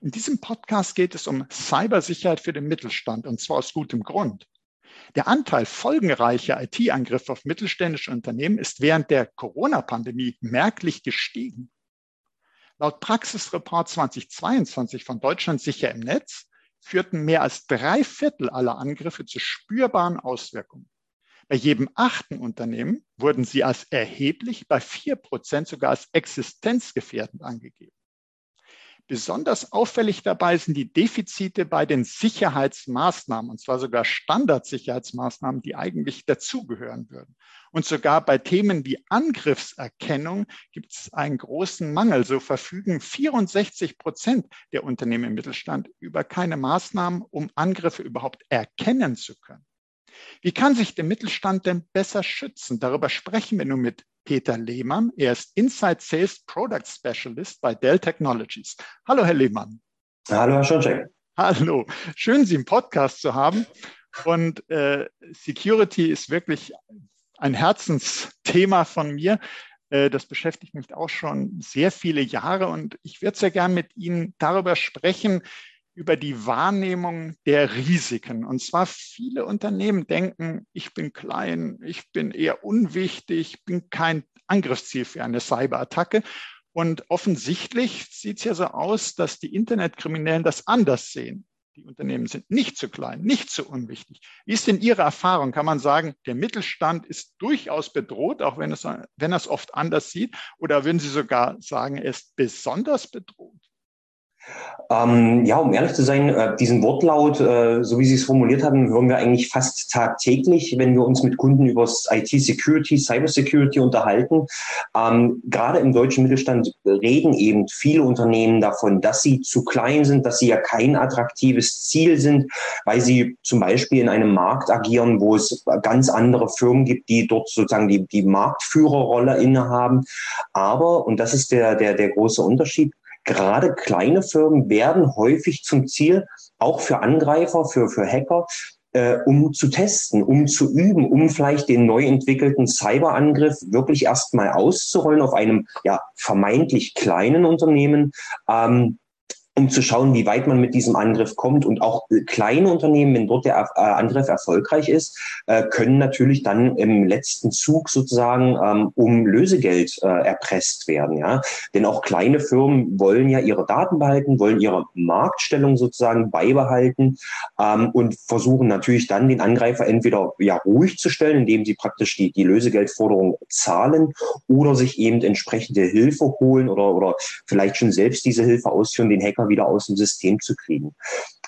In diesem Podcast geht es um Cybersicherheit für den Mittelstand und zwar aus gutem Grund. Der Anteil folgenreicher IT-Angriffe auf mittelständische Unternehmen ist während der Corona-Pandemie merklich gestiegen. Laut Praxisreport 2022 von Deutschland sicher im Netz führten mehr als drei Viertel aller Angriffe zu spürbaren Auswirkungen. Bei jedem achten Unternehmen wurden sie als erheblich, bei vier Prozent sogar als existenzgefährdend angegeben. Besonders auffällig dabei sind die Defizite bei den Sicherheitsmaßnahmen, und zwar sogar Standardsicherheitsmaßnahmen, die eigentlich dazugehören würden. Und sogar bei Themen wie Angriffserkennung gibt es einen großen Mangel. So verfügen 64 Prozent der Unternehmen im Mittelstand über keine Maßnahmen, um Angriffe überhaupt erkennen zu können. Wie kann sich der Mittelstand denn besser schützen? Darüber sprechen wir nun mit Peter Lehmann. Er ist Inside Sales Product Specialist bei Dell Technologies. Hallo, Herr Lehmann. Hallo, Herr Schoncheck. Hallo. Schön, Sie im Podcast zu haben. Und äh, Security ist wirklich ein Herzensthema von mir. Äh, das beschäftigt mich auch schon sehr viele Jahre und ich würde sehr gern mit Ihnen darüber sprechen, über die Wahrnehmung der Risiken. Und zwar viele Unternehmen denken, ich bin klein, ich bin eher unwichtig, bin kein Angriffsziel für eine Cyberattacke. Und offensichtlich sieht es ja so aus, dass die Internetkriminellen das anders sehen. Die Unternehmen sind nicht zu klein, nicht zu unwichtig. Wie ist denn Ihre Erfahrung? Kann man sagen, der Mittelstand ist durchaus bedroht, auch wenn, es, wenn er es oft anders sieht? Oder würden Sie sogar sagen, er ist besonders bedroht? Ähm, ja, um ehrlich zu sein, äh, diesen Wortlaut, äh, so wie Sie es formuliert hatten, hören wir eigentlich fast tagtäglich, wenn wir uns mit Kunden über IT-Security, Cybersecurity unterhalten. Ähm, gerade im deutschen Mittelstand reden eben viele Unternehmen davon, dass sie zu klein sind, dass sie ja kein attraktives Ziel sind, weil sie zum Beispiel in einem Markt agieren, wo es ganz andere Firmen gibt, die dort sozusagen die, die Marktführerrolle innehaben. Aber, und das ist der, der, der große Unterschied, gerade kleine Firmen werden häufig zum Ziel, auch für Angreifer, für, für Hacker, äh, um zu testen, um zu üben, um vielleicht den neu entwickelten Cyberangriff wirklich erstmal auszurollen auf einem ja, vermeintlich kleinen Unternehmen. Ähm, um zu schauen, wie weit man mit diesem Angriff kommt. Und auch kleine Unternehmen, wenn dort der äh, Angriff erfolgreich ist, äh, können natürlich dann im letzten Zug sozusagen ähm, um Lösegeld äh, erpresst werden. Ja? Denn auch kleine Firmen wollen ja ihre Daten behalten, wollen ihre Marktstellung sozusagen beibehalten ähm, und versuchen natürlich dann den Angreifer entweder ja ruhig zu stellen, indem sie praktisch die, die Lösegeldforderung zahlen oder sich eben entsprechende Hilfe holen oder, oder vielleicht schon selbst diese Hilfe ausführen, den Hacker wieder aus dem System zu kriegen.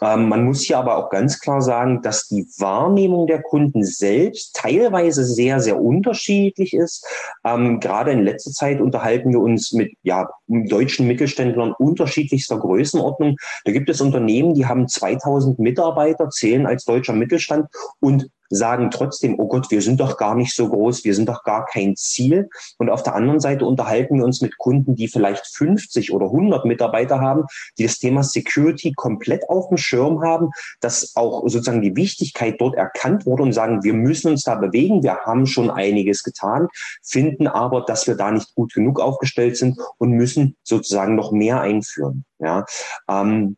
Ähm, man muss hier aber auch ganz klar sagen, dass die Wahrnehmung der Kunden selbst teilweise sehr, sehr unterschiedlich ist. Ähm, gerade in letzter Zeit unterhalten wir uns mit ja, deutschen Mittelständlern unterschiedlichster Größenordnung. Da gibt es Unternehmen, die haben 2000 Mitarbeiter, zählen als deutscher Mittelstand und sagen trotzdem, oh Gott, wir sind doch gar nicht so groß, wir sind doch gar kein Ziel. Und auf der anderen Seite unterhalten wir uns mit Kunden, die vielleicht 50 oder 100 Mitarbeiter haben, die das Thema Security komplett auf dem Schirm haben, dass auch sozusagen die Wichtigkeit dort erkannt wurde und sagen, wir müssen uns da bewegen, wir haben schon einiges getan, finden aber, dass wir da nicht gut genug aufgestellt sind und müssen sozusagen noch mehr einführen. Ja, ähm,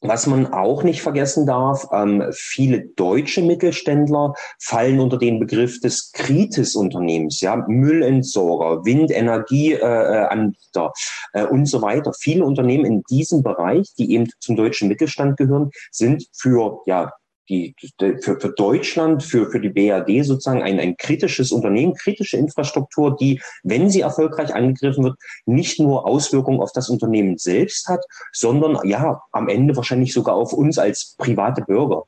was man auch nicht vergessen darf, ähm, viele deutsche Mittelständler fallen unter den Begriff des Kritis-Unternehmens, ja, Müllentsorger, Windenergieanbieter äh, äh, und so weiter. Viele Unternehmen in diesem Bereich, die eben zum deutschen Mittelstand gehören, sind für ja die, für, für Deutschland, für, für die BRD sozusagen ein, ein kritisches Unternehmen, kritische Infrastruktur, die, wenn sie erfolgreich angegriffen wird, nicht nur Auswirkungen auf das Unternehmen selbst hat, sondern ja, am Ende wahrscheinlich sogar auf uns als private Bürger.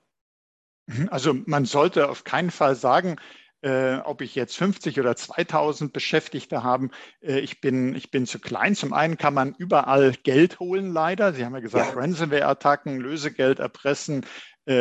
Mhm, also man sollte auf keinen Fall sagen, äh, ob ich jetzt 50 oder 2000 Beschäftigte habe. Äh, ich, bin, ich bin zu klein. Zum einen kann man überall Geld holen, leider. Sie haben ja gesagt, ja. Ransomware-Attacken, Lösegeld erpressen,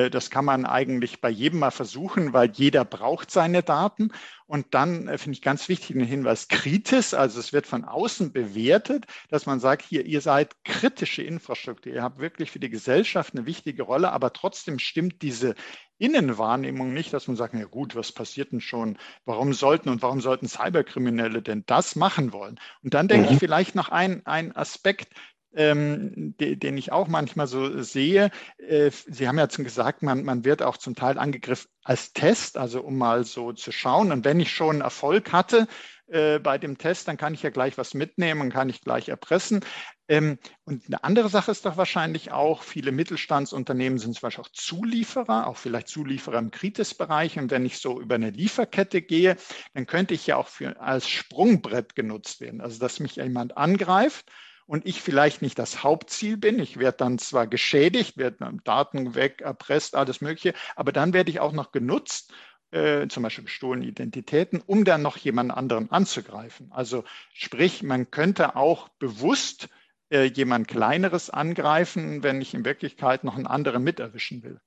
das kann man eigentlich bei jedem mal versuchen, weil jeder braucht seine Daten. Und dann äh, finde ich ganz wichtig den Hinweis kritisch, also es wird von außen bewertet, dass man sagt, hier, ihr seid kritische Infrastruktur, ihr habt wirklich für die Gesellschaft eine wichtige Rolle, aber trotzdem stimmt diese Innenwahrnehmung nicht, dass man sagt, ja gut, was passiert denn schon? Warum sollten und warum sollten Cyberkriminelle denn das machen wollen? Und dann denke mhm. ich vielleicht noch ein, ein Aspekt, ähm, den ich auch manchmal so sehe. Äh, Sie haben ja schon gesagt, man, man wird auch zum Teil angegriffen als Test, also um mal so zu schauen. Und wenn ich schon Erfolg hatte äh, bei dem Test, dann kann ich ja gleich was mitnehmen und kann ich gleich erpressen. Ähm, und eine andere Sache ist doch wahrscheinlich auch, viele Mittelstandsunternehmen sind zum Beispiel auch Zulieferer, auch vielleicht Zulieferer im Kritisbereich. Und wenn ich so über eine Lieferkette gehe, dann könnte ich ja auch für, als Sprungbrett genutzt werden. Also dass mich jemand angreift und ich vielleicht nicht das Hauptziel bin. Ich werde dann zwar geschädigt, werde Daten weg, erpresst, alles Mögliche, aber dann werde ich auch noch genutzt, äh, zum Beispiel gestohlene Identitäten, um dann noch jemand anderen anzugreifen. Also sprich, man könnte auch bewusst äh, jemand Kleineres angreifen, wenn ich in Wirklichkeit noch einen anderen miterwischen will.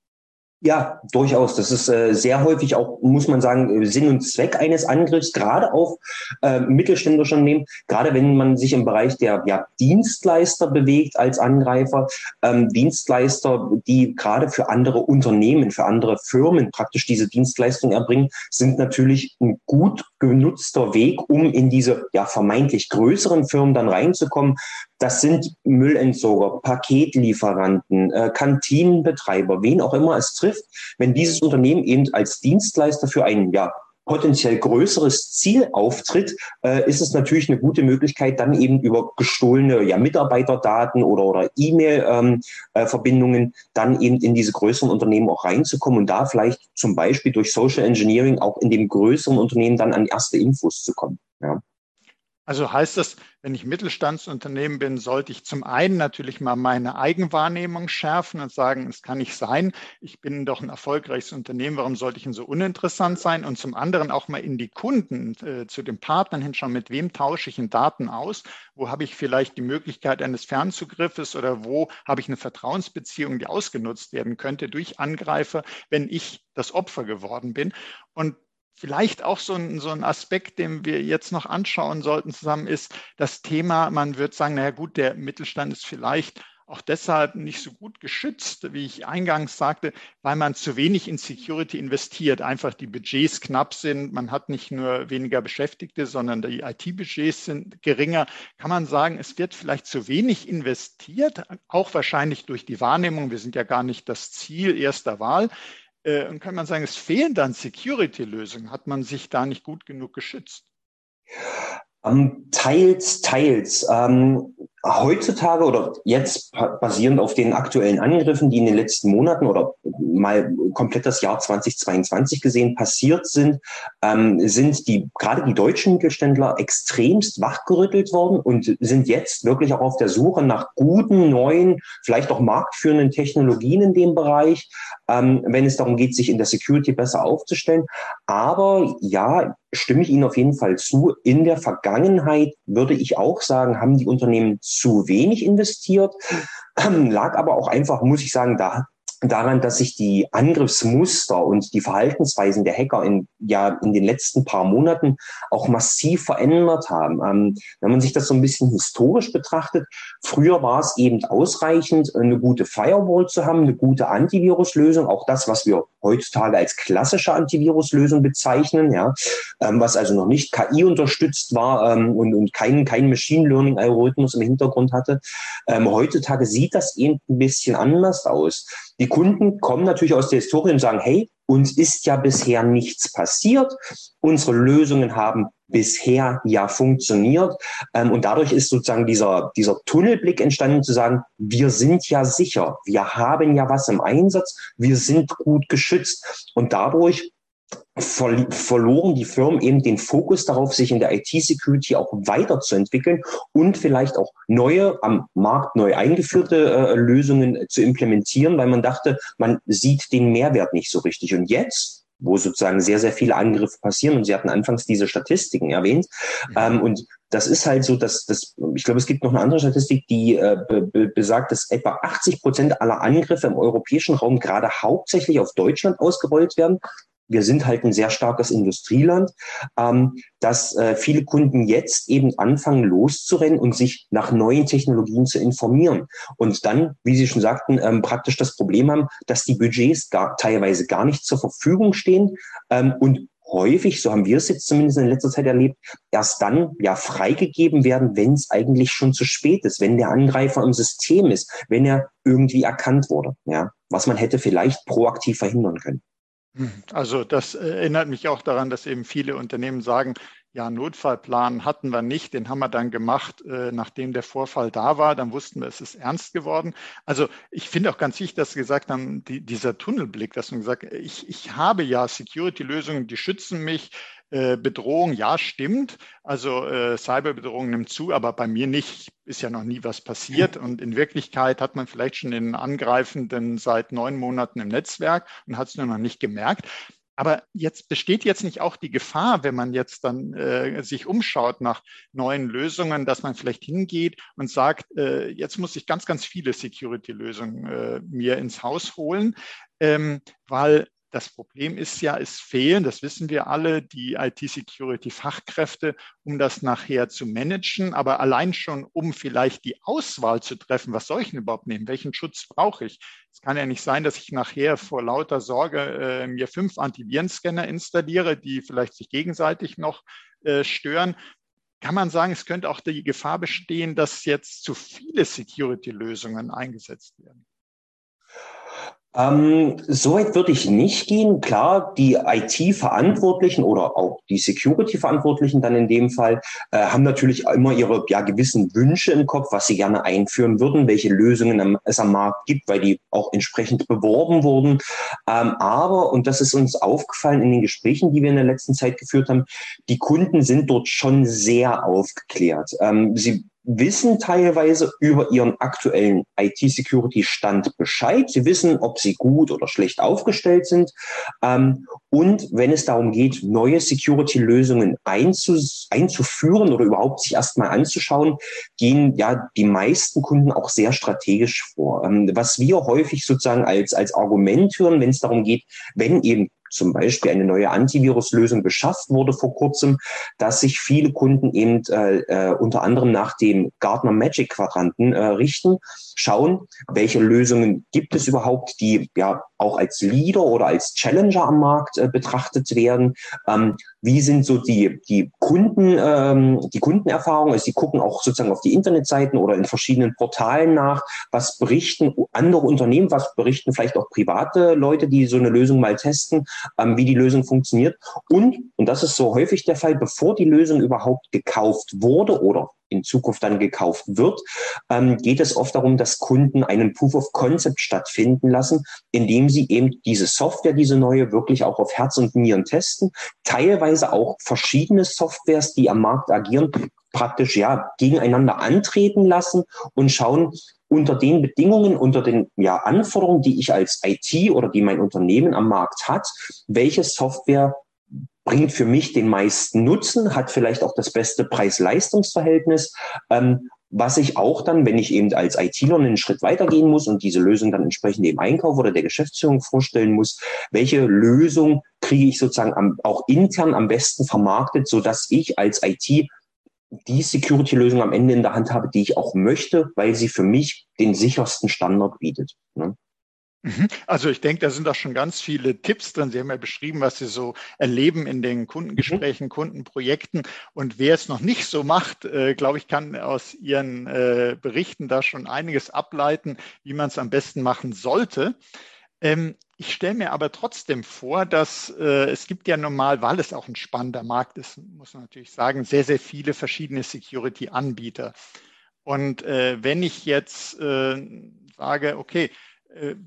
Ja, durchaus. Das ist äh, sehr häufig auch, muss man sagen, Sinn und Zweck eines Angriffs, gerade auf äh, mittelständische Unternehmen, gerade wenn man sich im Bereich der ja, Dienstleister bewegt als Angreifer. Ähm, Dienstleister, die gerade für andere Unternehmen, für andere Firmen praktisch diese Dienstleistung erbringen, sind natürlich ein gut genutzter Weg, um in diese ja vermeintlich größeren Firmen dann reinzukommen, das sind Müllentsorger, Paketlieferanten, äh, Kantinenbetreiber, wen auch immer es trifft. Wenn dieses Unternehmen eben als Dienstleister für ein ja, potenziell größeres Ziel auftritt, äh, ist es natürlich eine gute Möglichkeit, dann eben über gestohlene ja, Mitarbeiterdaten oder, oder E-Mail-Verbindungen ähm, äh, dann eben in diese größeren Unternehmen auch reinzukommen und da vielleicht zum Beispiel durch Social Engineering auch in dem größeren Unternehmen dann an erste Infos zu kommen. Ja. Also heißt das, wenn ich Mittelstandsunternehmen bin, sollte ich zum einen natürlich mal meine Eigenwahrnehmung schärfen und sagen, es kann nicht sein, ich bin doch ein erfolgreiches Unternehmen, warum sollte ich denn so uninteressant sein? Und zum anderen auch mal in die Kunden, äh, zu den Partnern hinschauen, mit wem tausche ich in Daten aus? Wo habe ich vielleicht die Möglichkeit eines Fernzugriffes oder wo habe ich eine Vertrauensbeziehung, die ausgenutzt werden könnte durch Angreifer, wenn ich das Opfer geworden bin? Und Vielleicht auch so ein, so ein Aspekt, den wir jetzt noch anschauen sollten zusammen, ist das Thema, man wird sagen, naja gut, der Mittelstand ist vielleicht auch deshalb nicht so gut geschützt, wie ich eingangs sagte, weil man zu wenig in Security investiert. Einfach die Budgets knapp sind. Man hat nicht nur weniger Beschäftigte, sondern die IT-Budgets sind geringer. Kann man sagen, es wird vielleicht zu wenig investiert, auch wahrscheinlich durch die Wahrnehmung. Wir sind ja gar nicht das Ziel erster Wahl. Äh, und kann man sagen, es fehlen dann Security-Lösungen. Hat man sich da nicht gut genug geschützt? Um, ähm, teils, teils. Ähm, heutzutage oder jetzt basierend auf den aktuellen Angriffen, die in den letzten Monaten oder mal komplett das Jahr 2022 gesehen passiert sind, ähm, sind die gerade die deutschen Mittelständler extremst wachgerüttelt worden und sind jetzt wirklich auch auf der Suche nach guten, neuen, vielleicht auch marktführenden Technologien in dem Bereich, ähm, wenn es darum geht, sich in der Security besser aufzustellen. Aber ja, stimme ich Ihnen auf jeden Fall zu. In der Vergangenheit würde ich auch sagen, haben die Unternehmen zu wenig investiert, ähm, lag aber auch einfach, muss ich sagen, da daran, dass sich die Angriffsmuster und die Verhaltensweisen der Hacker in, ja, in den letzten paar Monaten auch massiv verändert haben. Ähm, wenn man sich das so ein bisschen historisch betrachtet, früher war es eben ausreichend, eine gute Firewall zu haben, eine gute Antiviruslösung, auch das, was wir heutzutage als klassische Antiviruslösung bezeichnen, ja, ähm, was also noch nicht KI unterstützt war ähm, und, und keinen kein Machine Learning Algorithmus im Hintergrund hatte. Ähm, heutzutage sieht das eben ein bisschen anders aus. Die Kunden kommen natürlich aus der Historie und sagen, hey, uns ist ja bisher nichts passiert. Unsere Lösungen haben bisher ja funktioniert. Ähm, und dadurch ist sozusagen dieser, dieser Tunnelblick entstanden zu sagen, wir sind ja sicher, wir haben ja was im Einsatz, wir sind gut geschützt. Und dadurch ver verloren die Firmen eben den Fokus darauf, sich in der IT-Security auch weiterzuentwickeln und vielleicht auch neue, am Markt neu eingeführte äh, Lösungen zu implementieren, weil man dachte, man sieht den Mehrwert nicht so richtig. Und jetzt wo sozusagen sehr, sehr viele Angriffe passieren. Und Sie hatten anfangs diese Statistiken erwähnt. Mhm. Ähm, und das ist halt so, dass das, ich glaube, es gibt noch eine andere Statistik, die äh, be besagt, dass etwa 80 Prozent aller Angriffe im europäischen Raum gerade hauptsächlich auf Deutschland ausgerollt werden wir sind halt ein sehr starkes Industrieland, ähm, dass äh, viele Kunden jetzt eben anfangen loszurennen und sich nach neuen Technologien zu informieren. Und dann, wie Sie schon sagten, ähm, praktisch das Problem haben, dass die Budgets gar, teilweise gar nicht zur Verfügung stehen ähm, und häufig, so haben wir es jetzt zumindest in letzter Zeit erlebt, erst dann ja freigegeben werden, wenn es eigentlich schon zu spät ist, wenn der Angreifer im System ist, wenn er irgendwie erkannt wurde, ja, was man hätte vielleicht proaktiv verhindern können. Hm, also das erinnert mich auch daran, dass eben viele Unternehmen sagen, ja, Notfallplan hatten wir nicht, den haben wir dann gemacht, äh, nachdem der Vorfall da war. Dann wussten wir, es ist ernst geworden. Also ich finde auch ganz wichtig, dass Sie gesagt haben, die, dieser Tunnelblick, dass man gesagt, ich, ich habe ja Security-Lösungen, die schützen mich. Äh, Bedrohung, ja, stimmt. Also äh, Cyberbedrohung nimmt zu, aber bei mir nicht. Ist ja noch nie was passiert. Und in Wirklichkeit hat man vielleicht schon den Angreifenden seit neun Monaten im Netzwerk und hat es nur noch nicht gemerkt. Aber jetzt besteht jetzt nicht auch die Gefahr, wenn man jetzt dann äh, sich umschaut nach neuen Lösungen, dass man vielleicht hingeht und sagt, äh, jetzt muss ich ganz, ganz viele Security-Lösungen äh, mir ins Haus holen, ähm, weil das Problem ist ja, es fehlen, das wissen wir alle, die IT-Security-Fachkräfte, um das nachher zu managen. Aber allein schon, um vielleicht die Auswahl zu treffen, was soll ich denn überhaupt nehmen? Welchen Schutz brauche ich? Es kann ja nicht sein, dass ich nachher vor lauter Sorge äh, mir fünf Antivirenscanner installiere, die vielleicht sich gegenseitig noch äh, stören. Kann man sagen, es könnte auch die Gefahr bestehen, dass jetzt zu viele Security-Lösungen eingesetzt werden? Ähm, so weit würde ich nicht gehen. Klar, die IT-Verantwortlichen oder auch die Security-Verantwortlichen dann in dem Fall äh, haben natürlich immer ihre ja, gewissen Wünsche im Kopf, was sie gerne einführen würden, welche Lösungen es am Markt gibt, weil die auch entsprechend beworben wurden. Ähm, aber, und das ist uns aufgefallen in den Gesprächen, die wir in der letzten Zeit geführt haben, die Kunden sind dort schon sehr aufgeklärt. Ähm, sie wissen teilweise über ihren aktuellen IT-Security-Stand Bescheid. Sie wissen, ob sie gut oder schlecht aufgestellt sind. Ähm, und wenn es darum geht, neue Security-Lösungen einzuführen oder überhaupt sich erstmal anzuschauen, gehen ja die meisten Kunden auch sehr strategisch vor. Ähm, was wir häufig sozusagen als, als Argument hören, wenn es darum geht, wenn eben zum Beispiel eine neue Antiviruslösung beschafft wurde vor kurzem, dass sich viele Kunden eben äh, äh, unter anderem nach dem Gartner Magic Quadranten äh, richten, schauen, welche Lösungen gibt es überhaupt, die ja auch als Leader oder als Challenger am Markt äh, betrachtet werden. Ähm, wie sind so die, die Kunden, ähm, die Kundenerfahrungen? Also die gucken auch sozusagen auf die Internetseiten oder in verschiedenen Portalen nach, was berichten andere Unternehmen, was berichten vielleicht auch private Leute, die so eine Lösung mal testen, ähm, wie die Lösung funktioniert. Und, und das ist so häufig der Fall, bevor die Lösung überhaupt gekauft wurde oder in Zukunft dann gekauft wird, ähm, geht es oft darum, dass Kunden einen Proof of Concept stattfinden lassen, indem sie eben diese Software, diese neue, wirklich auch auf Herz und Nieren testen. Teilweise auch verschiedene Softwares, die am Markt agieren, praktisch ja gegeneinander antreten lassen und schauen, unter den Bedingungen, unter den ja, Anforderungen, die ich als IT oder die mein Unternehmen am Markt hat, welche Software bringt für mich den meisten Nutzen, hat vielleicht auch das beste Preis-Leistungs-Verhältnis, ähm, was ich auch dann, wenn ich eben als ITler einen Schritt weitergehen muss und diese Lösung dann entsprechend dem Einkauf oder der Geschäftsführung vorstellen muss, welche Lösung kriege ich sozusagen am, auch intern am besten vermarktet, so dass ich als IT die Security-Lösung am Ende in der Hand habe, die ich auch möchte, weil sie für mich den sichersten Standard bietet. Ne? Mhm. Also ich denke, da sind auch schon ganz viele Tipps drin. Sie haben ja beschrieben, was Sie so erleben in den Kundengesprächen, mhm. Kundenprojekten. Und wer es noch nicht so macht, äh, glaube ich, kann aus Ihren äh, Berichten da schon einiges ableiten, wie man es am besten machen sollte. Ähm, ich stelle mir aber trotzdem vor, dass äh, es gibt ja normal, weil es auch ein spannender Markt ist, muss man natürlich sagen, sehr, sehr viele verschiedene Security-Anbieter. Und äh, wenn ich jetzt äh, sage, okay,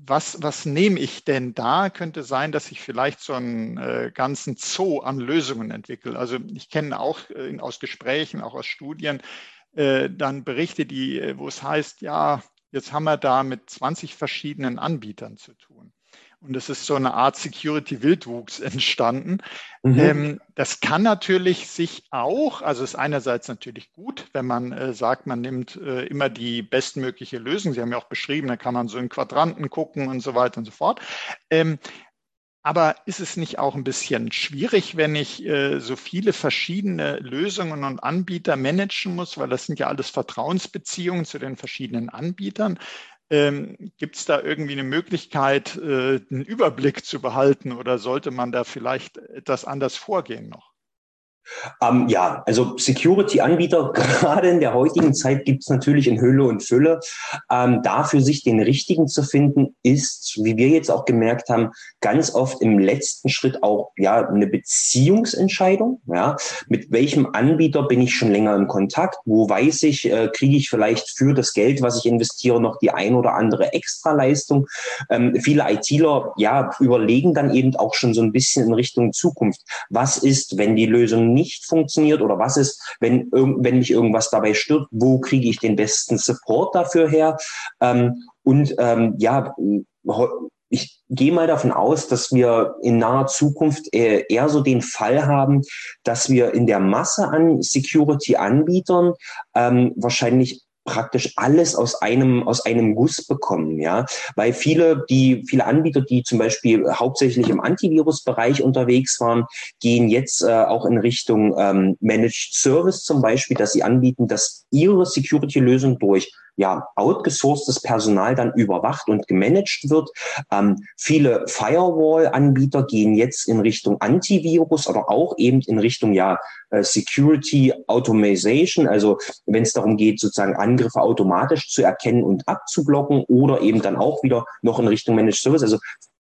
was, was nehme ich denn da? Könnte sein, dass ich vielleicht so einen äh, ganzen Zoo an Lösungen entwickle. Also ich kenne auch äh, aus Gesprächen, auch aus Studien, äh, dann Berichte, die, äh, wo es heißt, ja, jetzt haben wir da mit 20 verschiedenen Anbietern zu tun. Und es ist so eine Art Security-Wildwuchs entstanden. Mhm. Ähm, das kann natürlich sich auch, also ist einerseits natürlich gut, wenn man äh, sagt, man nimmt äh, immer die bestmögliche Lösung. Sie haben ja auch beschrieben, da kann man so in Quadranten gucken und so weiter und so fort. Ähm, aber ist es nicht auch ein bisschen schwierig, wenn ich äh, so viele verschiedene Lösungen und Anbieter managen muss, weil das sind ja alles Vertrauensbeziehungen zu den verschiedenen Anbietern? Ähm, Gibt es da irgendwie eine Möglichkeit, äh, einen Überblick zu behalten oder sollte man da vielleicht etwas anders vorgehen noch? Ähm, ja, also Security-Anbieter, gerade in der heutigen Zeit gibt es natürlich in Hülle und Fülle. Ähm, dafür sich den richtigen zu finden, ist, wie wir jetzt auch gemerkt haben, ganz oft im letzten Schritt auch ja eine Beziehungsentscheidung. Ja, mit welchem Anbieter bin ich schon länger in Kontakt? Wo weiß ich, äh, kriege ich vielleicht für das Geld, was ich investiere, noch die ein oder andere Extraleistung? Ähm, viele ITler ja überlegen dann eben auch schon so ein bisschen in Richtung Zukunft. Was ist, wenn die Lösung nicht funktioniert oder was ist, wenn, wenn mich irgendwas dabei stört, wo kriege ich den besten Support dafür her? Ähm, und ähm, ja, ich gehe mal davon aus, dass wir in naher Zukunft eher so den Fall haben, dass wir in der Masse an Security-Anbietern ähm, wahrscheinlich praktisch alles aus einem, aus einem Guss bekommen, ja. Weil viele, die, viele Anbieter, die zum Beispiel hauptsächlich im Antivirus-Bereich unterwegs waren, gehen jetzt äh, auch in Richtung ähm, Managed Service zum Beispiel, dass sie anbieten, dass ihre Security-Lösung durch ja, outgesourcedes Personal dann überwacht und gemanagt wird. Ähm, viele Firewall-Anbieter gehen jetzt in Richtung Antivirus, aber auch eben in Richtung ja äh, Security Automation, also wenn es darum geht, sozusagen Angriffe automatisch zu erkennen und abzublocken oder eben dann auch wieder noch in Richtung Managed Service. Also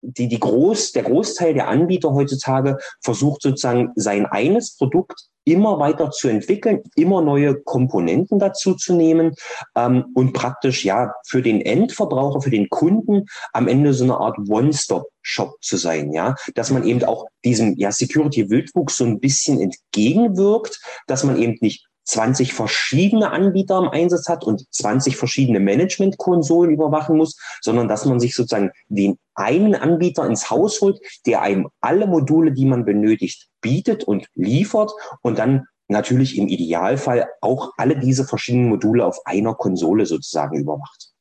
die, die Groß, der Großteil der Anbieter heutzutage versucht sozusagen sein eines Produkt immer weiter zu entwickeln, immer neue Komponenten dazu zu nehmen ähm, und praktisch ja für den Endverbraucher, für den Kunden am Ende so eine Art One-Stop-Shop zu sein, ja, dass man eben auch diesem ja Security-Wildwuchs so ein bisschen entgegenwirkt, dass man eben nicht 20 verschiedene Anbieter im Einsatz hat und 20 verschiedene Management-Konsolen überwachen muss, sondern dass man sich sozusagen den einen Anbieter ins Haus holt, der einem alle Module, die man benötigt, bietet und liefert und dann natürlich im Idealfall auch alle diese verschiedenen Module auf einer Konsole sozusagen überwacht.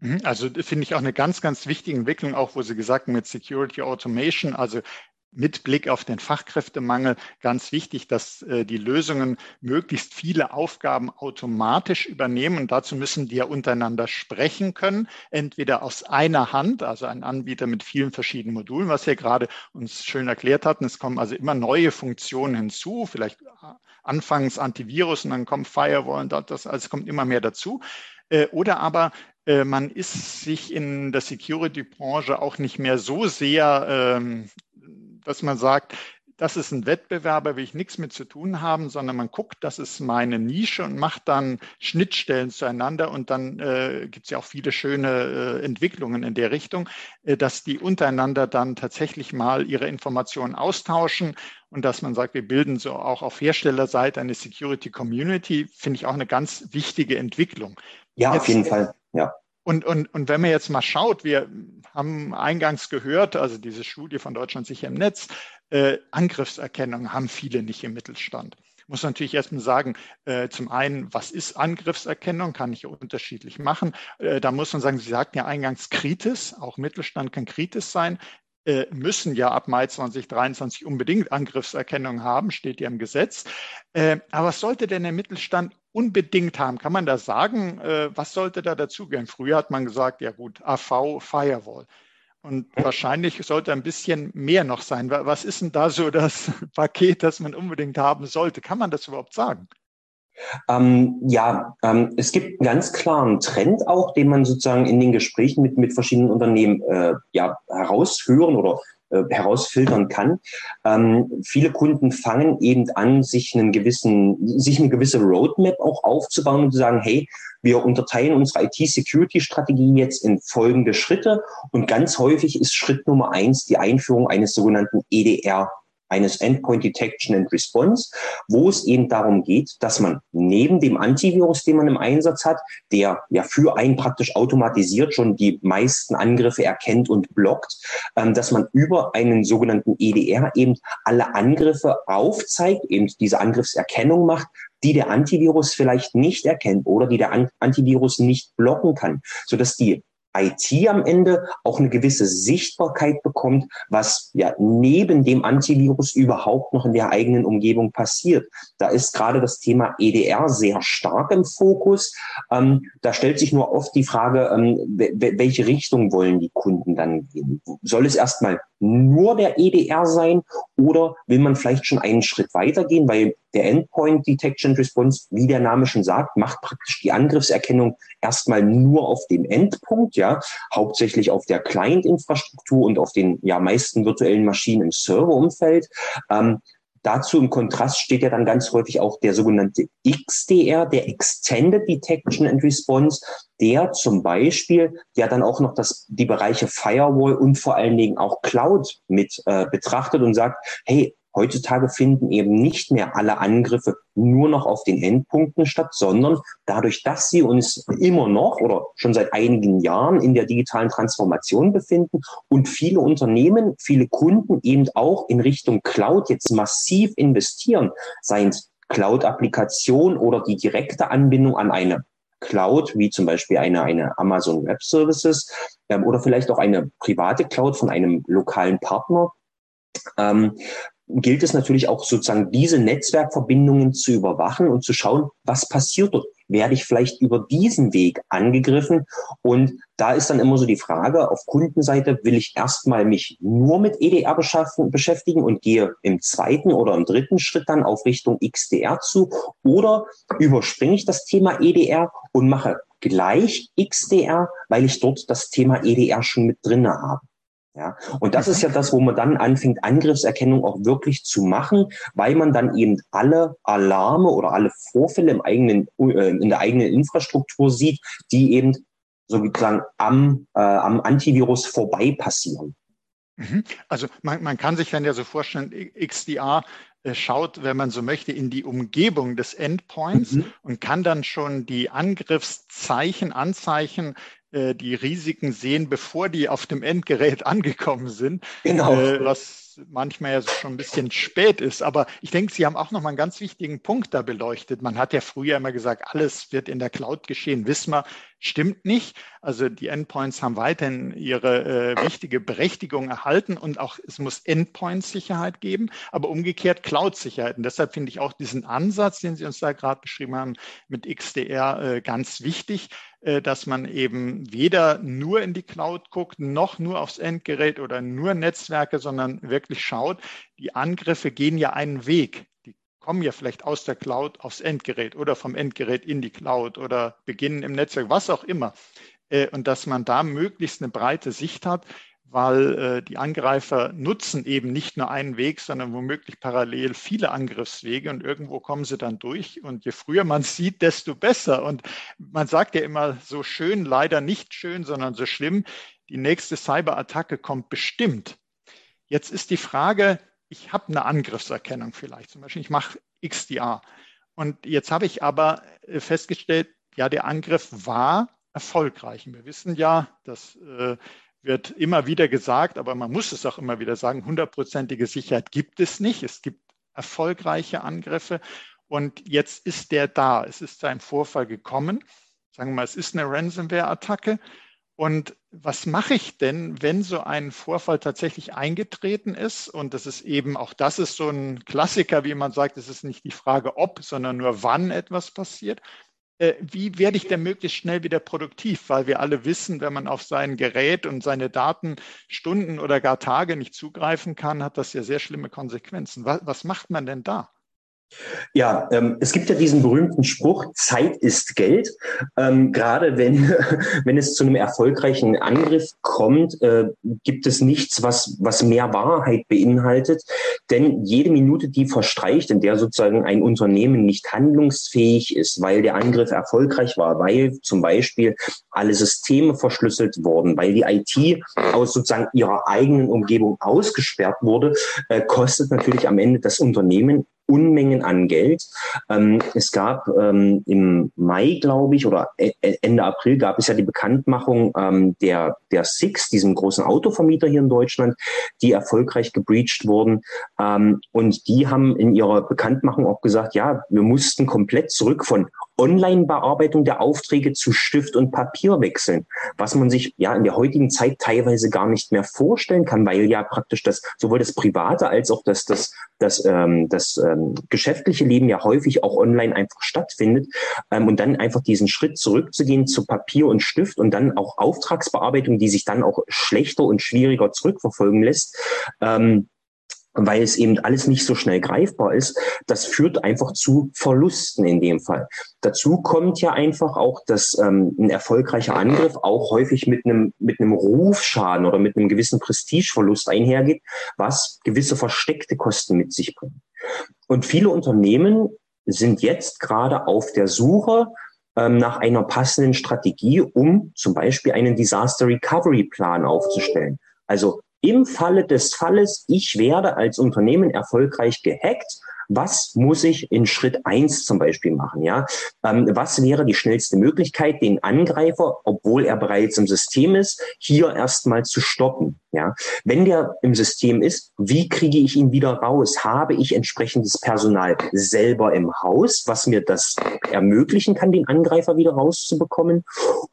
Mhm. Also finde ich auch eine ganz, ganz wichtige Entwicklung, auch wo Sie gesagt haben, mit Security Automation, also mit Blick auf den Fachkräftemangel ganz wichtig, dass äh, die Lösungen möglichst viele Aufgaben automatisch übernehmen. Und dazu müssen die ja untereinander sprechen können, entweder aus einer Hand, also ein Anbieter mit vielen verschiedenen Modulen, was wir gerade uns schön erklärt hatten. Es kommen also immer neue Funktionen hinzu, vielleicht anfangs Antivirus und dann kommt Firewall und das, also kommt immer mehr dazu. Äh, oder aber äh, man ist sich in der Security-Branche auch nicht mehr so sehr ähm, dass man sagt, das ist ein Wettbewerber, will ich nichts mit zu tun haben, sondern man guckt, das ist meine Nische und macht dann Schnittstellen zueinander und dann äh, gibt es ja auch viele schöne äh, Entwicklungen in der Richtung, äh, dass die untereinander dann tatsächlich mal ihre Informationen austauschen und dass man sagt, wir bilden so auch auf Herstellerseite eine Security Community, finde ich auch eine ganz wichtige Entwicklung. Ja, Jetzt, auf jeden Fall, ja. Und, und, und wenn man jetzt mal schaut, wir haben eingangs gehört, also diese Studie von Deutschland sicher im Netz, äh, Angriffserkennung haben viele nicht im Mittelstand. Muss natürlich erstmal sagen, äh, zum einen, was ist Angriffserkennung? Kann ich unterschiedlich machen. Äh, da muss man sagen, Sie sagten ja eingangs Kritis, auch Mittelstand kann Kritis sein äh, müssen ja ab Mai 2023 unbedingt Angriffserkennung haben, steht ja im Gesetz. Äh, aber was sollte denn der Mittelstand unbedingt haben? Kann man da sagen, äh, was sollte da dazugehören? Früher hat man gesagt, ja gut, AV, Firewall. Und wahrscheinlich sollte ein bisschen mehr noch sein. Was ist denn da so das Paket, das man unbedingt haben sollte? Kann man das überhaupt sagen? Ähm, ja, ähm, es gibt einen ganz klaren Trend auch, den man sozusagen in den Gesprächen mit, mit verschiedenen Unternehmen äh, ja, heraushören oder äh, herausfiltern kann. Ähm, viele Kunden fangen eben an, sich einen gewissen, sich eine gewisse Roadmap auch aufzubauen und zu sagen, hey, wir unterteilen unsere IT-Security-Strategie jetzt in folgende Schritte und ganz häufig ist Schritt Nummer eins die Einführung eines sogenannten EDR eines Endpoint Detection and Response, wo es eben darum geht, dass man neben dem Antivirus, den man im Einsatz hat, der ja für einen praktisch automatisiert schon die meisten Angriffe erkennt und blockt, ähm, dass man über einen sogenannten EDR eben alle Angriffe aufzeigt, eben diese Angriffserkennung macht, die der Antivirus vielleicht nicht erkennt oder die der Antivirus nicht blocken kann, sodass die IT am Ende auch eine gewisse Sichtbarkeit bekommt, was ja neben dem Antivirus überhaupt noch in der eigenen Umgebung passiert. Da ist gerade das Thema EDR sehr stark im Fokus. Ähm, da stellt sich nur oft die Frage, ähm, welche Richtung wollen die Kunden dann gehen? Soll es erstmal nur der EDR sein oder will man vielleicht schon einen Schritt weitergehen, weil der Endpoint Detection Response, wie der Name schon sagt, macht praktisch die Angriffserkennung erstmal nur auf dem Endpunkt, ja, hauptsächlich auf der Client-Infrastruktur und auf den ja meisten virtuellen Maschinen im Serverumfeld. Ähm, Dazu im Kontrast steht ja dann ganz häufig auch der sogenannte XDR, der Extended Detection and Response, der zum Beispiel ja dann auch noch das, die Bereiche Firewall und vor allen Dingen auch Cloud mit äh, betrachtet und sagt, hey, Heutzutage finden eben nicht mehr alle Angriffe nur noch auf den Endpunkten statt, sondern dadurch, dass sie uns immer noch oder schon seit einigen Jahren in der digitalen Transformation befinden und viele Unternehmen, viele Kunden eben auch in Richtung Cloud jetzt massiv investieren, seien es Cloud-Applikation oder die direkte Anbindung an eine Cloud, wie zum Beispiel eine, eine Amazon Web Services ähm, oder vielleicht auch eine private Cloud von einem lokalen Partner. Ähm, gilt es natürlich auch sozusagen diese Netzwerkverbindungen zu überwachen und zu schauen, was passiert dort. Werde ich vielleicht über diesen Weg angegriffen? Und da ist dann immer so die Frage, auf Kundenseite will ich erstmal mich nur mit EDR beschäftigen und gehe im zweiten oder im dritten Schritt dann auf Richtung XDR zu oder überspringe ich das Thema EDR und mache gleich XDR, weil ich dort das Thema EDR schon mit drinne habe. Ja, und das ist ja das, wo man dann anfängt, Angriffserkennung auch wirklich zu machen, weil man dann eben alle Alarme oder alle Vorfälle im eigenen, äh, in der eigenen Infrastruktur sieht, die eben sozusagen am, äh, am Antivirus vorbei passieren. Mhm. Also man, man kann sich dann ja so vorstellen, XDR äh, schaut, wenn man so möchte, in die Umgebung des Endpoints mhm. und kann dann schon die Angriffszeichen, Anzeichen äh, die Risiken sehen, bevor die auf dem Endgerät angekommen sind. Genau. Äh, was manchmal ja schon ein bisschen spät ist. Aber ich denke, Sie haben auch noch mal einen ganz wichtigen Punkt da beleuchtet. Man hat ja früher immer gesagt, alles wird in der Cloud geschehen. Wissen wir, stimmt nicht. Also die Endpoints haben weiterhin ihre äh, wichtige Berechtigung erhalten und auch es muss Endpoint-Sicherheit geben, aber umgekehrt Cloud-Sicherheit. Und deshalb finde ich auch diesen Ansatz, den Sie uns da gerade beschrieben haben, mit XDR äh, ganz wichtig dass man eben weder nur in die Cloud guckt, noch nur aufs Endgerät oder nur Netzwerke, sondern wirklich schaut, die Angriffe gehen ja einen Weg. Die kommen ja vielleicht aus der Cloud aufs Endgerät oder vom Endgerät in die Cloud oder beginnen im Netzwerk, was auch immer. Äh, und dass man da möglichst eine breite Sicht hat, weil äh, die Angreifer nutzen eben nicht nur einen Weg, sondern womöglich parallel viele Angriffswege und irgendwo kommen sie dann durch. Und je früher man sieht, desto besser. Und man sagt ja immer so schön, leider nicht schön, sondern so schlimm, die nächste Cyberattacke kommt bestimmt. Jetzt ist die Frage, ich habe eine Angriffserkennung vielleicht, zum Beispiel ich mache XDR. Und jetzt habe ich aber äh, festgestellt, ja, der Angriff war erfolgreich. Und wir wissen ja, dass äh, wird immer wieder gesagt, aber man muss es auch immer wieder sagen, hundertprozentige Sicherheit gibt es nicht. Es gibt erfolgreiche Angriffe und jetzt ist der da. Es ist zu einem Vorfall gekommen. Sagen wir mal, es ist eine Ransomware-Attacke. Und was mache ich denn, wenn so ein Vorfall tatsächlich eingetreten ist? Und das ist eben, auch das ist so ein Klassiker, wie man sagt, es ist nicht die Frage, ob, sondern nur wann etwas passiert. Äh, wie werde ich denn möglichst schnell wieder produktiv? Weil wir alle wissen, wenn man auf sein Gerät und seine Daten Stunden oder gar Tage nicht zugreifen kann, hat das ja sehr schlimme Konsequenzen. Was, was macht man denn da? Ja, ähm, es gibt ja diesen berühmten Spruch, Zeit ist Geld. Ähm, gerade wenn, wenn es zu einem erfolgreichen Angriff kommt, äh, gibt es nichts, was, was mehr Wahrheit beinhaltet. Denn jede Minute, die verstreicht, in der sozusagen ein Unternehmen nicht handlungsfähig ist, weil der Angriff erfolgreich war, weil zum Beispiel alle Systeme verschlüsselt wurden, weil die IT aus sozusagen ihrer eigenen Umgebung ausgesperrt wurde, äh, kostet natürlich am Ende das Unternehmen Unmengen an Geld. Ähm, es gab ähm, im Mai, glaube ich, oder e, e, Ende April gab es ja die Bekanntmachung ähm, der, der Six, diesem großen Autovermieter hier in Deutschland, die erfolgreich gebreached wurden. Ähm, und die haben in ihrer Bekanntmachung auch gesagt, ja, wir mussten komplett zurück von Online-Bearbeitung der Aufträge zu Stift und Papier wechseln, was man sich ja in der heutigen Zeit teilweise gar nicht mehr vorstellen kann, weil ja praktisch das sowohl das private als auch das das das ähm, das ähm, geschäftliche Leben ja häufig auch online einfach stattfindet ähm, und dann einfach diesen Schritt zurückzugehen zu Papier und Stift und dann auch Auftragsbearbeitung, die sich dann auch schlechter und schwieriger zurückverfolgen lässt. Ähm, weil es eben alles nicht so schnell greifbar ist, das führt einfach zu Verlusten in dem Fall. Dazu kommt ja einfach auch, dass ähm, ein erfolgreicher Angriff auch häufig mit einem mit einem Rufschaden oder mit einem gewissen Prestigeverlust einhergeht, was gewisse versteckte Kosten mit sich bringt. Und viele Unternehmen sind jetzt gerade auf der Suche ähm, nach einer passenden Strategie, um zum Beispiel einen Disaster Recovery Plan aufzustellen. Also im Falle des Falles, ich werde als Unternehmen erfolgreich gehackt, was muss ich in Schritt eins zum Beispiel machen? Ja, ähm, was wäre die schnellste Möglichkeit, den Angreifer, obwohl er bereits im System ist, hier erstmal zu stoppen? Ja, wenn der im System ist, wie kriege ich ihn wieder raus? Habe ich entsprechendes Personal selber im Haus, was mir das ermöglichen kann, den Angreifer wieder rauszubekommen?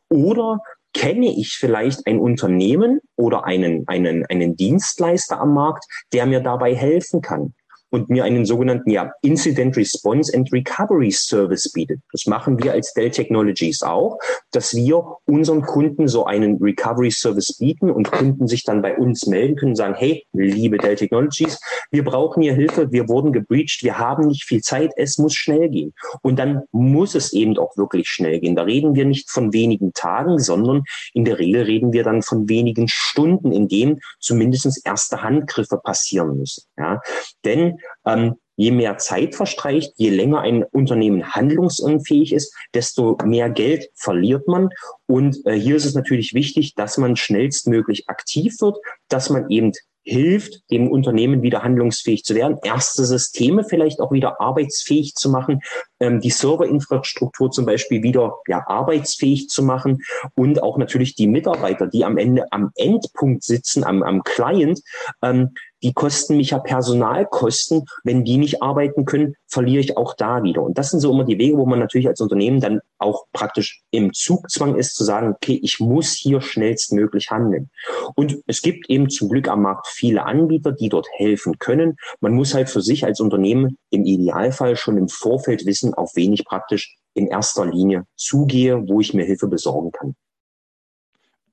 Oder kenne ich vielleicht ein Unternehmen oder einen, einen, einen Dienstleister am Markt, der mir dabei helfen kann und mir einen sogenannten ja, Incident Response and Recovery Service bietet. Das machen wir als Dell Technologies auch, dass wir unseren Kunden so einen Recovery Service bieten und Kunden sich dann bei uns melden können sagen, hey, liebe Dell Technologies, wir brauchen hier Hilfe, wir wurden gebreached, wir haben nicht viel Zeit, es muss schnell gehen. Und dann muss es eben auch wirklich schnell gehen. Da reden wir nicht von wenigen Tagen, sondern in der Regel reden wir dann von wenigen Stunden, in denen zumindest erste Handgriffe passieren müssen. Ja? Denn ähm, je mehr Zeit verstreicht, je länger ein Unternehmen handlungsunfähig ist, desto mehr Geld verliert man. Und äh, hier ist es natürlich wichtig, dass man schnellstmöglich aktiv wird, dass man eben hilft, dem Unternehmen wieder handlungsfähig zu werden, erste Systeme vielleicht auch wieder arbeitsfähig zu machen, ähm, die Serverinfrastruktur zum Beispiel wieder ja, arbeitsfähig zu machen und auch natürlich die Mitarbeiter, die am Ende am Endpunkt sitzen, am, am Client, ähm, die kosten mich ja Personalkosten. Wenn die nicht arbeiten können, verliere ich auch da wieder. Und das sind so immer die Wege, wo man natürlich als Unternehmen dann auch praktisch im Zugzwang ist, zu sagen, okay, ich muss hier schnellstmöglich handeln. Und es gibt eben zum Glück am Markt viele Anbieter, die dort helfen können. Man muss halt für sich als Unternehmen im Idealfall schon im Vorfeld wissen, auf wen ich praktisch in erster Linie zugehe, wo ich mir Hilfe besorgen kann.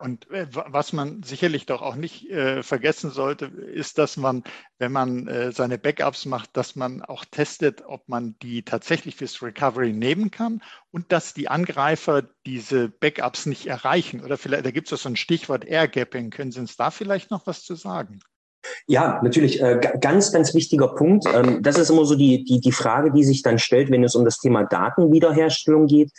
Und äh, was man sicherlich doch auch nicht äh, vergessen sollte, ist, dass man, wenn man äh, seine Backups macht, dass man auch testet, ob man die tatsächlich fürs Recovery nehmen kann und dass die Angreifer diese Backups nicht erreichen. Oder vielleicht, da gibt es so ein Stichwort Airgapping. Können Sie uns da vielleicht noch was zu sagen? Ja, natürlich. Äh, ganz, ganz wichtiger Punkt. Ähm, das ist immer so die, die, die Frage, die sich dann stellt, wenn es um das Thema Datenwiederherstellung geht.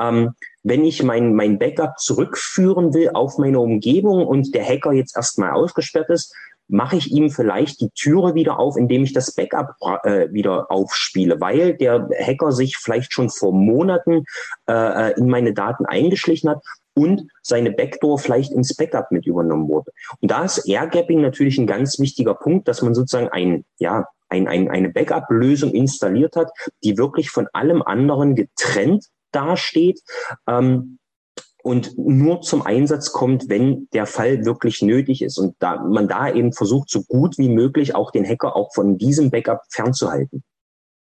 Ähm, wenn ich mein, mein Backup zurückführen will auf meine Umgebung und der Hacker jetzt erstmal ausgesperrt ist, mache ich ihm vielleicht die Türe wieder auf, indem ich das Backup äh, wieder aufspiele, weil der Hacker sich vielleicht schon vor Monaten äh, in meine Daten eingeschlichen hat und seine Backdoor vielleicht ins Backup mit übernommen wurde. Und da ist Airgapping natürlich ein ganz wichtiger Punkt, dass man sozusagen ein, ja, ein, ein, eine Backup-Lösung installiert hat, die wirklich von allem anderen getrennt dasteht. Ähm, und nur zum Einsatz kommt, wenn der Fall wirklich nötig ist. Und da man da eben versucht, so gut wie möglich auch den Hacker auch von diesem Backup fernzuhalten.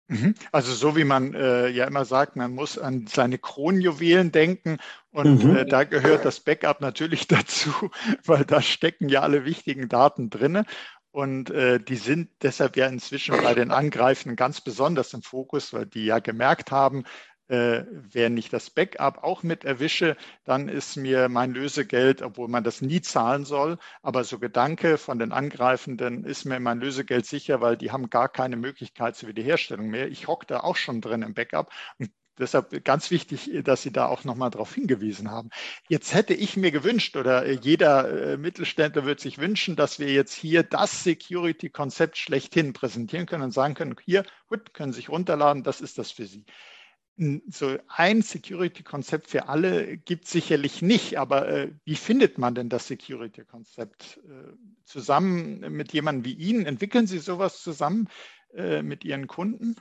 Mhm. Also so wie man äh, ja immer sagt, man muss an seine Kronjuwelen denken und mhm. äh, da gehört das Backup natürlich dazu, weil da stecken ja alle wichtigen Daten drinne. Und äh, die sind deshalb ja inzwischen bei den Angreifenden ganz besonders im Fokus, weil die ja gemerkt haben, äh, wenn ich das Backup auch mit erwische, dann ist mir mein Lösegeld, obwohl man das nie zahlen soll, aber so Gedanke von den Angreifenden ist mir mein Lösegeld sicher, weil die haben gar keine Möglichkeit zur Wiederherstellung mehr. Ich hocke da auch schon drin im Backup und Deshalb ganz wichtig, dass Sie da auch nochmal darauf hingewiesen haben. Jetzt hätte ich mir gewünscht oder jeder äh, Mittelständler wird sich wünschen, dass wir jetzt hier das Security-Konzept schlechthin präsentieren können und sagen können, hier, gut, können Sie sich runterladen, das ist das für Sie so ein Security-Konzept für alle gibt es sicherlich nicht, aber äh, wie findet man denn das Security-Konzept? Äh, zusammen mit jemandem wie Ihnen, entwickeln Sie sowas zusammen äh, mit Ihren Kunden?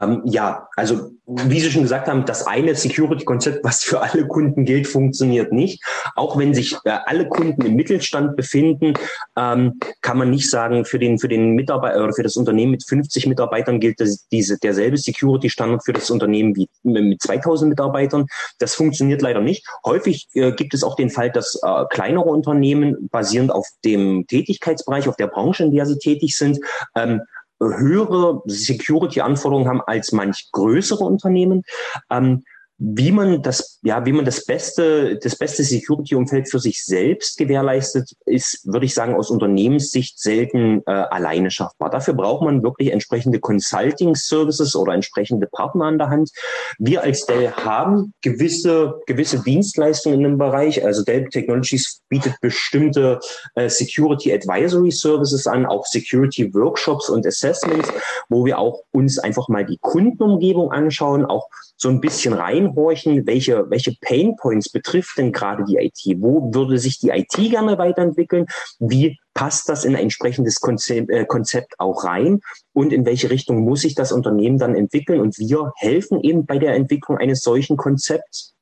Ähm, ja, also wie Sie schon gesagt haben, das eine Security-Konzept, was für alle Kunden gilt, funktioniert nicht. Auch wenn sich äh, alle Kunden im Mittelstand befinden, ähm, kann man nicht sagen, für den, für den Mitarbeiter oder für das Unternehmen mit 50 Mitarbeitern gilt das, diese, derselbe Security-Standard für das Unternehmen wie mit 2000 Mitarbeitern. Das funktioniert leider nicht. Häufig äh, gibt es auch den Fall, dass äh, kleinere Unternehmen basierend auf dem Tätigkeitsbereich, auf der Branche, in der sie tätig sind, ähm, höhere Security-Anforderungen haben als manch größere Unternehmen. Ähm, wie man das, ja, wie man das beste, das beste Security-Umfeld für sich selbst gewährleistet, ist, würde ich sagen, aus Unternehmenssicht selten äh, alleine schaffbar. Dafür braucht man wirklich entsprechende Consulting-Services oder entsprechende Partner an der Hand. Wir als Dell haben gewisse, gewisse Dienstleistungen in dem Bereich. Also Dell Technologies bietet bestimmte äh, Security Advisory Services an, auch Security Workshops und Assessments, wo wir auch uns einfach mal die Kundenumgebung anschauen, auch so ein bisschen reinhorchen, welche, welche Pain Points betrifft denn gerade die IT? Wo würde sich die IT gerne weiterentwickeln? Wie passt das in ein entsprechendes Konzept, äh, Konzept auch rein? Und in welche Richtung muss sich das Unternehmen dann entwickeln? Und wir helfen eben bei der Entwicklung eines solchen Konzepts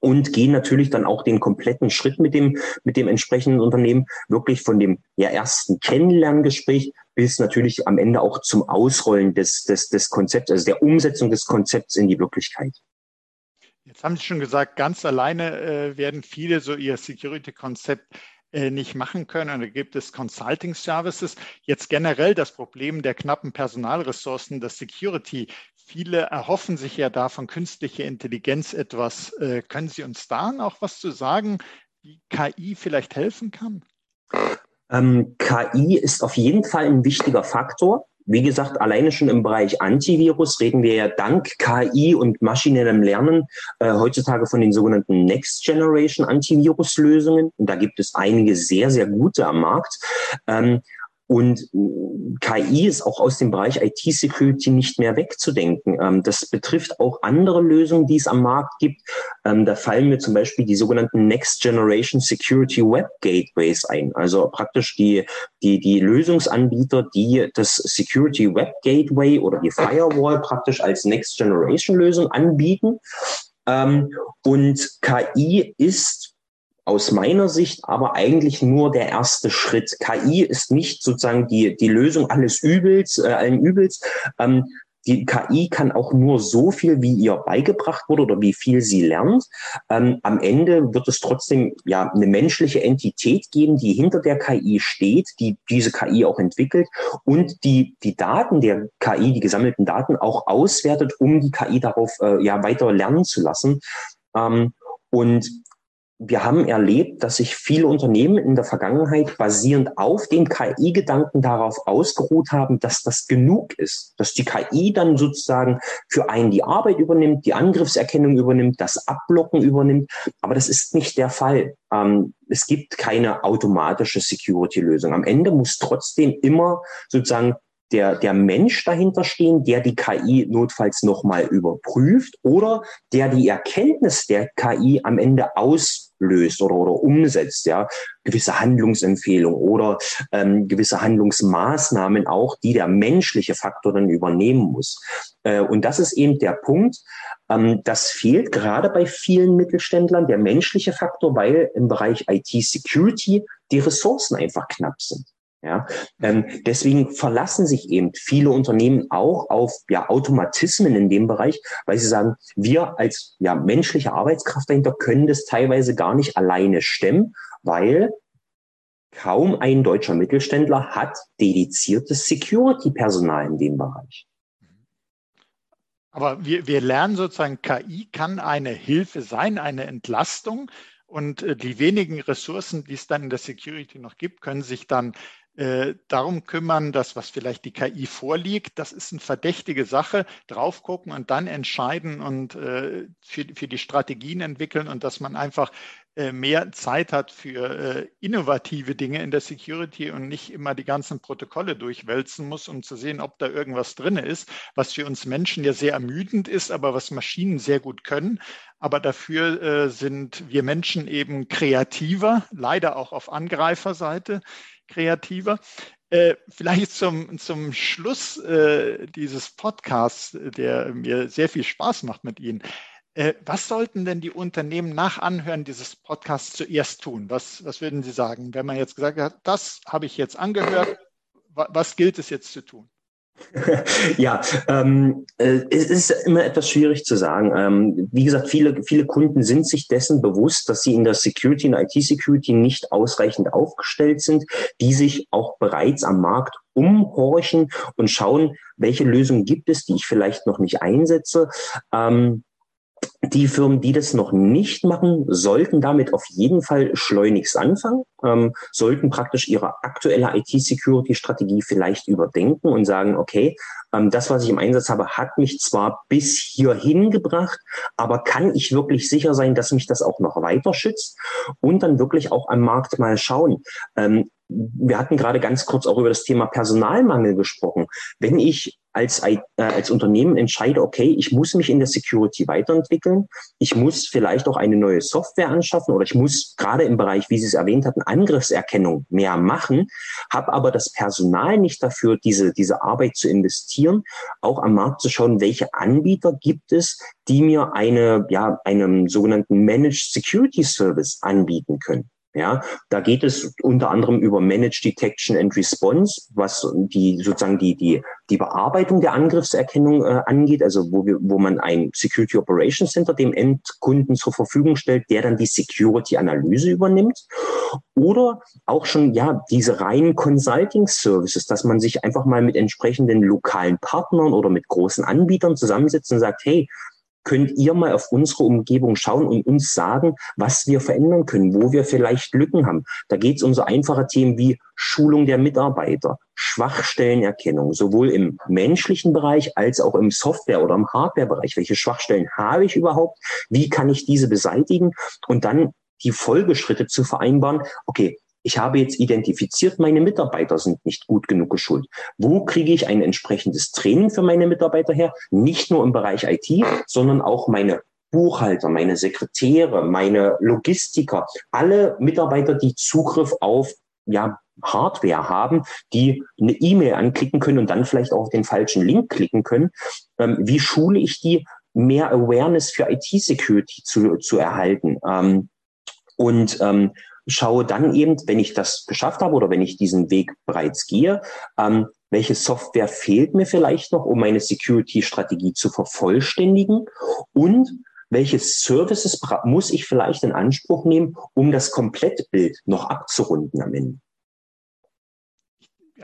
und gehen natürlich dann auch den kompletten Schritt mit dem, mit dem entsprechenden Unternehmen, wirklich von dem ja, ersten Kennenlerngespräch bis natürlich am Ende auch zum Ausrollen des, des, des Konzepts, also der Umsetzung des Konzepts in die Wirklichkeit. Jetzt haben Sie schon gesagt, ganz alleine äh, werden viele so ihr Security-Konzept äh, nicht machen können. Und da gibt es Consulting Services. Jetzt generell das Problem der knappen Personalressourcen, das Security. Viele erhoffen sich ja da von künstlicher Intelligenz etwas. Äh, können Sie uns da noch was zu sagen, wie KI vielleicht helfen kann? Ähm, KI ist auf jeden Fall ein wichtiger Faktor. Wie gesagt, alleine schon im Bereich Antivirus reden wir ja dank KI und maschinellem Lernen äh, heutzutage von den sogenannten Next Generation Antivirus-Lösungen. Und da gibt es einige sehr, sehr gute am Markt. Ähm, und äh, KI ist auch aus dem Bereich IT-Security nicht mehr wegzudenken. Ähm, das betrifft auch andere Lösungen, die es am Markt gibt. Ähm, da fallen mir zum Beispiel die sogenannten Next Generation Security Web Gateways ein. Also praktisch die, die, die Lösungsanbieter, die das Security Web Gateway oder die Firewall praktisch als Next Generation Lösung anbieten. Ähm, und KI ist aus meiner Sicht aber eigentlich nur der erste Schritt. KI ist nicht sozusagen die, die Lösung alles Übels, äh, allen Übels. Ähm, die KI kann auch nur so viel, wie ihr beigebracht wurde oder wie viel sie lernt. Ähm, am Ende wird es trotzdem ja eine menschliche Entität geben, die hinter der KI steht, die diese KI auch entwickelt und die die Daten der KI, die gesammelten Daten auch auswertet, um die KI darauf äh, ja weiter lernen zu lassen. Ähm, und wir haben erlebt, dass sich viele Unternehmen in der Vergangenheit basierend auf dem KI-Gedanken darauf ausgeruht haben, dass das genug ist, dass die KI dann sozusagen für einen die Arbeit übernimmt, die Angriffserkennung übernimmt, das Abblocken übernimmt. Aber das ist nicht der Fall. Ähm, es gibt keine automatische Security-Lösung. Am Ende muss trotzdem immer sozusagen der, der Mensch dahinter stehen, der die KI notfalls nochmal überprüft oder der die Erkenntnis der KI am Ende auslöst oder, oder umsetzt, ja, gewisse Handlungsempfehlungen oder ähm, gewisse Handlungsmaßnahmen auch, die der menschliche Faktor dann übernehmen muss. Äh, und das ist eben der Punkt, ähm, das fehlt gerade bei vielen Mittelständlern, der menschliche Faktor, weil im Bereich IT-Security die Ressourcen einfach knapp sind. Ja, ähm, deswegen verlassen sich eben viele Unternehmen auch auf ja, Automatismen in dem Bereich, weil sie sagen, wir als ja, menschliche Arbeitskraft dahinter können das teilweise gar nicht alleine stemmen, weil kaum ein deutscher Mittelständler hat dediziertes Security-Personal in dem Bereich. Aber wir, wir lernen sozusagen, KI kann eine Hilfe sein, eine Entlastung. Und äh, die wenigen Ressourcen, die es dann in der Security noch gibt, können sich dann äh, darum kümmern, dass was vielleicht die KI vorliegt, das ist eine verdächtige Sache, drauf gucken und dann entscheiden und äh, für, für die Strategien entwickeln und dass man einfach äh, mehr Zeit hat für äh, innovative Dinge in der Security und nicht immer die ganzen Protokolle durchwälzen muss, um zu sehen, ob da irgendwas drin ist, was für uns Menschen ja sehr ermüdend ist, aber was Maschinen sehr gut können. Aber dafür sind wir Menschen eben kreativer, leider auch auf Angreiferseite kreativer. Äh, vielleicht zum, zum Schluss äh, dieses Podcasts, der mir sehr viel Spaß macht mit Ihnen. Äh, was sollten denn die Unternehmen nach Anhören dieses Podcasts zuerst tun? Was, was würden Sie sagen, wenn man jetzt gesagt hat, das habe ich jetzt angehört, was gilt es jetzt zu tun? ja, ähm, äh, es ist immer etwas schwierig zu sagen. Ähm, wie gesagt, viele, viele Kunden sind sich dessen bewusst, dass sie in der Security, in der IT-Security nicht ausreichend aufgestellt sind, die sich auch bereits am Markt umhorchen und schauen, welche Lösungen gibt es, die ich vielleicht noch nicht einsetze. Ähm, die Firmen, die das noch nicht machen, sollten damit auf jeden Fall schleunigst anfangen, ähm, sollten praktisch ihre aktuelle IT-Security-Strategie vielleicht überdenken und sagen, okay, ähm, das, was ich im Einsatz habe, hat mich zwar bis hierhin gebracht, aber kann ich wirklich sicher sein, dass mich das auch noch weiter schützt und dann wirklich auch am Markt mal schauen. Ähm, wir hatten gerade ganz kurz auch über das Thema Personalmangel gesprochen. Wenn ich als, äh, als Unternehmen entscheide, okay, ich muss mich in der Security weiterentwickeln, ich muss vielleicht auch eine neue Software anschaffen oder ich muss gerade im Bereich, wie Sie es erwähnt hatten, Angriffserkennung mehr machen, habe aber das Personal nicht dafür, diese, diese Arbeit zu investieren, auch am Markt zu schauen, welche Anbieter gibt es, die mir eine, ja, einen sogenannten Managed Security Service anbieten können. Ja, da geht es unter anderem über Managed Detection and Response, was die sozusagen die die die Bearbeitung der Angriffserkennung äh, angeht, also wo wir wo man ein Security Operations Center dem Endkunden zur Verfügung stellt, der dann die Security Analyse übernimmt, oder auch schon ja diese reinen Consulting Services, dass man sich einfach mal mit entsprechenden lokalen Partnern oder mit großen Anbietern zusammensetzt und sagt, hey, könnt ihr mal auf unsere Umgebung schauen und uns sagen, was wir verändern können, wo wir vielleicht Lücken haben. Da geht es um so einfache Themen wie Schulung der Mitarbeiter, Schwachstellenerkennung, sowohl im menschlichen Bereich als auch im Software- oder im Hardware-Bereich. Welche Schwachstellen habe ich überhaupt? Wie kann ich diese beseitigen? Und dann die Folgeschritte zu vereinbaren. Okay, ich habe jetzt identifiziert, meine Mitarbeiter sind nicht gut genug geschult. Wo kriege ich ein entsprechendes Training für meine Mitarbeiter her? Nicht nur im Bereich IT, sondern auch meine Buchhalter, meine Sekretäre, meine Logistiker, alle Mitarbeiter, die Zugriff auf ja, Hardware haben, die eine E-Mail anklicken können und dann vielleicht auch auf den falschen Link klicken können. Ähm, wie schule ich die, mehr Awareness für IT-Security zu, zu erhalten? Ähm, und ähm, schaue dann eben, wenn ich das geschafft habe oder wenn ich diesen Weg bereits gehe, ähm, welche Software fehlt mir vielleicht noch, um meine Security-Strategie zu vervollständigen und welche Services muss ich vielleicht in Anspruch nehmen, um das Komplettbild noch abzurunden am Ende.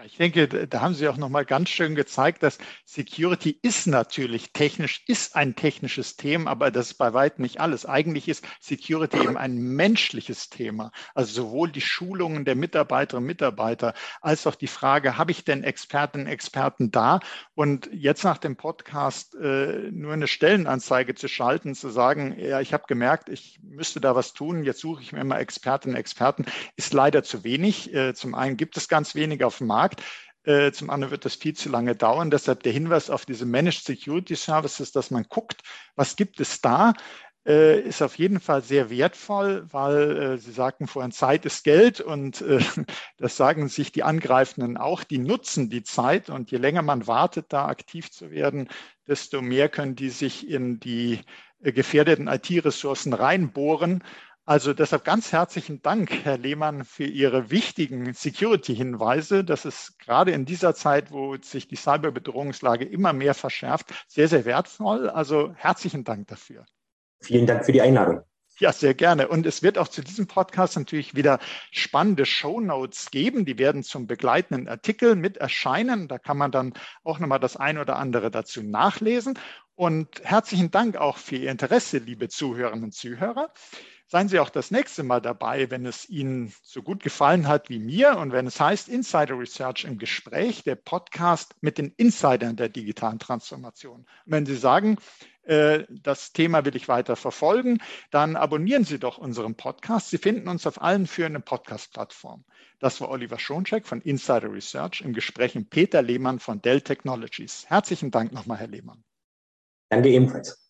Ich denke, da haben Sie auch nochmal ganz schön gezeigt, dass Security ist natürlich technisch, ist ein technisches Thema, aber das ist bei weitem nicht alles. Eigentlich ist Security eben ein menschliches Thema. Also sowohl die Schulungen der Mitarbeiterinnen und Mitarbeiter als auch die Frage, habe ich denn Expertinnen und Experten da? Und jetzt nach dem Podcast äh, nur eine Stellenanzeige zu schalten, zu sagen, ja, ich habe gemerkt, ich müsste da was tun, jetzt suche ich mir mal Expertinnen und Experten, ist leider zu wenig. Äh, zum einen gibt es ganz wenige auf dem Markt. Markt. Äh, zum anderen wird das viel zu lange dauern. Deshalb der Hinweis auf diese Managed Security Services, dass man guckt, was gibt es da, äh, ist auf jeden Fall sehr wertvoll, weil äh, Sie sagten vorhin, Zeit ist Geld und das sagen sich die Angreifenden auch. Die nutzen die Zeit und je länger man wartet, da aktiv zu werden, desto mehr können die sich in die gefährdeten IT-Ressourcen reinbohren also deshalb ganz herzlichen Dank, Herr Lehmann, für Ihre wichtigen Security-Hinweise. Das ist gerade in dieser Zeit, wo sich die Cyberbedrohungslage immer mehr verschärft, sehr, sehr wertvoll. Also herzlichen Dank dafür. Vielen Dank für die Einladung. Ja, sehr gerne. Und es wird auch zu diesem Podcast natürlich wieder spannende Show Notes geben. Die werden zum begleitenden Artikel mit erscheinen. Da kann man dann auch nochmal das ein oder andere dazu nachlesen. Und herzlichen Dank auch für Ihr Interesse, liebe Zuhörerinnen und Zuhörer. Seien Sie auch das nächste Mal dabei, wenn es Ihnen so gut gefallen hat wie mir und wenn es heißt Insider Research im Gespräch, der Podcast mit den Insidern der digitalen Transformation. Und wenn Sie sagen, äh, das Thema will ich weiter verfolgen, dann abonnieren Sie doch unseren Podcast. Sie finden uns auf allen führenden Podcast-Plattformen. Das war Oliver Schoncheck von Insider Research im Gespräch mit Peter Lehmann von Dell Technologies. Herzlichen Dank nochmal, Herr Lehmann. Danke ebenfalls.